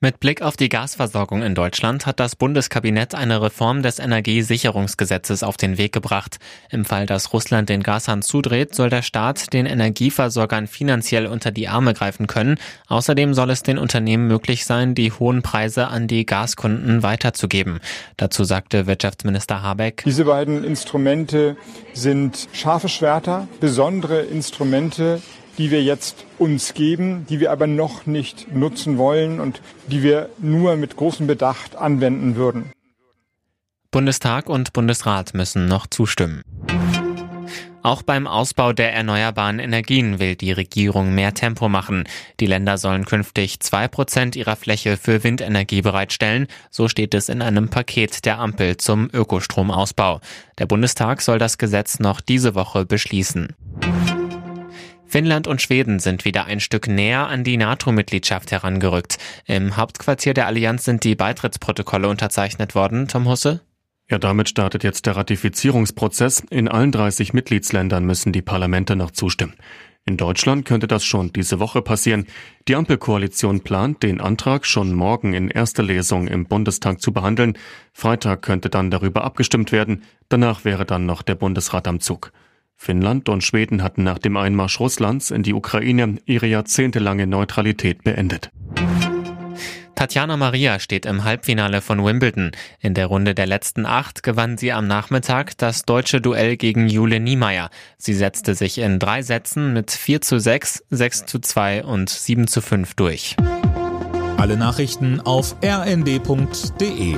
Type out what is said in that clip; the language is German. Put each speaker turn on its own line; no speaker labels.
Mit Blick auf die Gasversorgung in Deutschland hat das Bundeskabinett eine Reform des Energiesicherungsgesetzes auf den Weg gebracht. Im Fall, dass Russland den Gashahn zudreht, soll der Staat den Energieversorgern finanziell unter die Arme greifen können. Außerdem soll es den Unternehmen möglich sein, die hohen Preise an die Gaskunden weiterzugeben. Dazu sagte Wirtschaftsminister Habeck.
Diese beiden Instrumente sind scharfe Schwerter, besondere Instrumente, die wir jetzt uns geben, die wir aber noch nicht nutzen wollen und die wir nur mit großem Bedacht anwenden würden.
Bundestag und Bundesrat müssen noch zustimmen. Auch beim Ausbau der erneuerbaren Energien will die Regierung mehr Tempo machen. Die Länder sollen künftig zwei Prozent ihrer Fläche für Windenergie bereitstellen. So steht es in einem Paket der Ampel zum Ökostromausbau. Der Bundestag soll das Gesetz noch diese Woche beschließen. Finnland und Schweden sind wieder ein Stück näher an die NATO-Mitgliedschaft herangerückt. Im Hauptquartier der Allianz sind die Beitrittsprotokolle unterzeichnet worden. Tom Husse?
Ja, damit startet jetzt der Ratifizierungsprozess. In allen 30 Mitgliedsländern müssen die Parlamente noch zustimmen. In Deutschland könnte das schon diese Woche passieren. Die Ampelkoalition plant, den Antrag schon morgen in erster Lesung im Bundestag zu behandeln. Freitag könnte dann darüber abgestimmt werden. Danach wäre dann noch der Bundesrat am Zug. Finnland und Schweden hatten nach dem Einmarsch Russlands in die Ukraine ihre jahrzehntelange Neutralität beendet.
Tatjana Maria steht im Halbfinale von Wimbledon. In der Runde der letzten acht gewann sie am Nachmittag das deutsche Duell gegen Jule Niemeyer. Sie setzte sich in drei Sätzen mit 4 zu 6, 6 zu 2 und 7 zu 5 durch.
Alle Nachrichten auf rnd.de